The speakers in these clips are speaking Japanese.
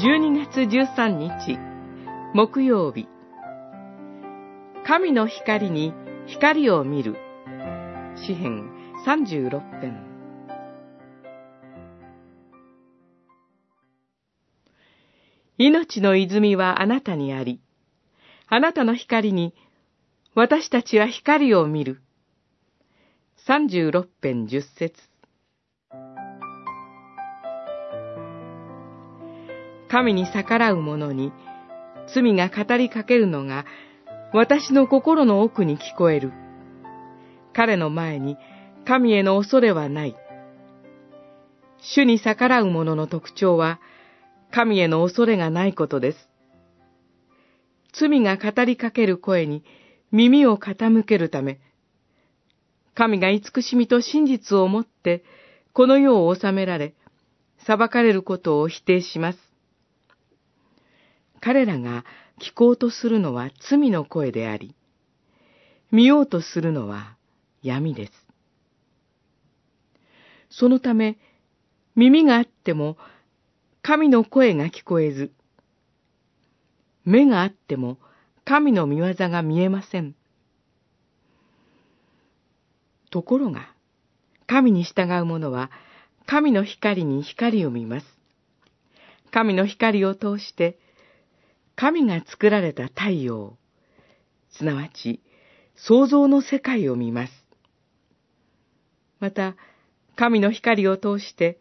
12月13日、木曜日。神の光に光を見る。詩編36編。命の泉はあなたにあり、あなたの光に私たちは光を見る。36編10節神に逆らう者に罪が語りかけるのが私の心の奥に聞こえる。彼の前に神への恐れはない。主に逆らう者の特徴は神への恐れがないことです。罪が語りかける声に耳を傾けるため、神が慈しみと真実をもってこの世を治められ、裁かれることを否定します。彼らが聞こうとするのは罪の声であり、見ようとするのは闇です。そのため、耳があっても神の声が聞こえず、目があっても神の見業が見えません。ところが、神に従う者は、神の光に光を見ます。神の光を通して、神が作られた太陽、すなわち、創造の世界を見ます。また、神の光を通して、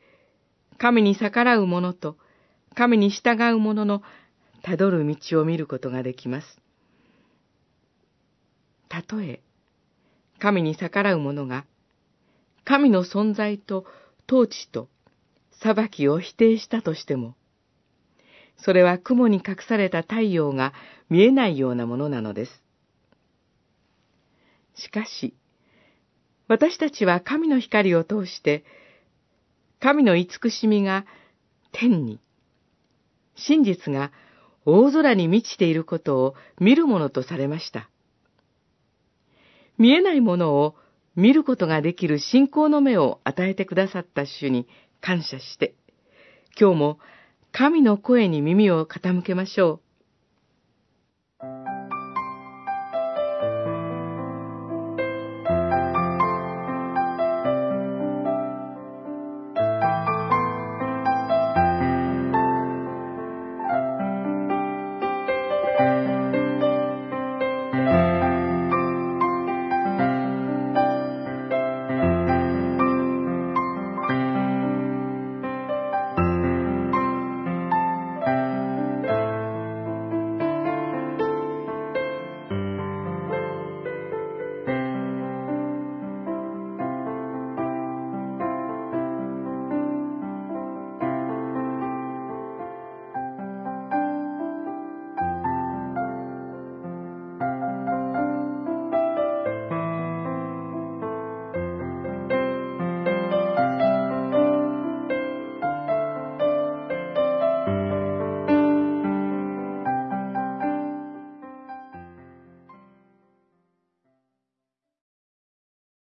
神に逆らう者と、神に従う者のたどる道を見ることができます。たとえ、神に逆らう者が、神の存在と統治と裁きを否定したとしても、それは雲に隠された太陽が見えないようなものなのです。しかし、私たちは神の光を通して、神の慈しみが天に、真実が大空に満ちていることを見るものとされました。見えないものを見ることができる信仰の目を与えてくださった主に感謝して、今日も神の声に耳を傾けましょう。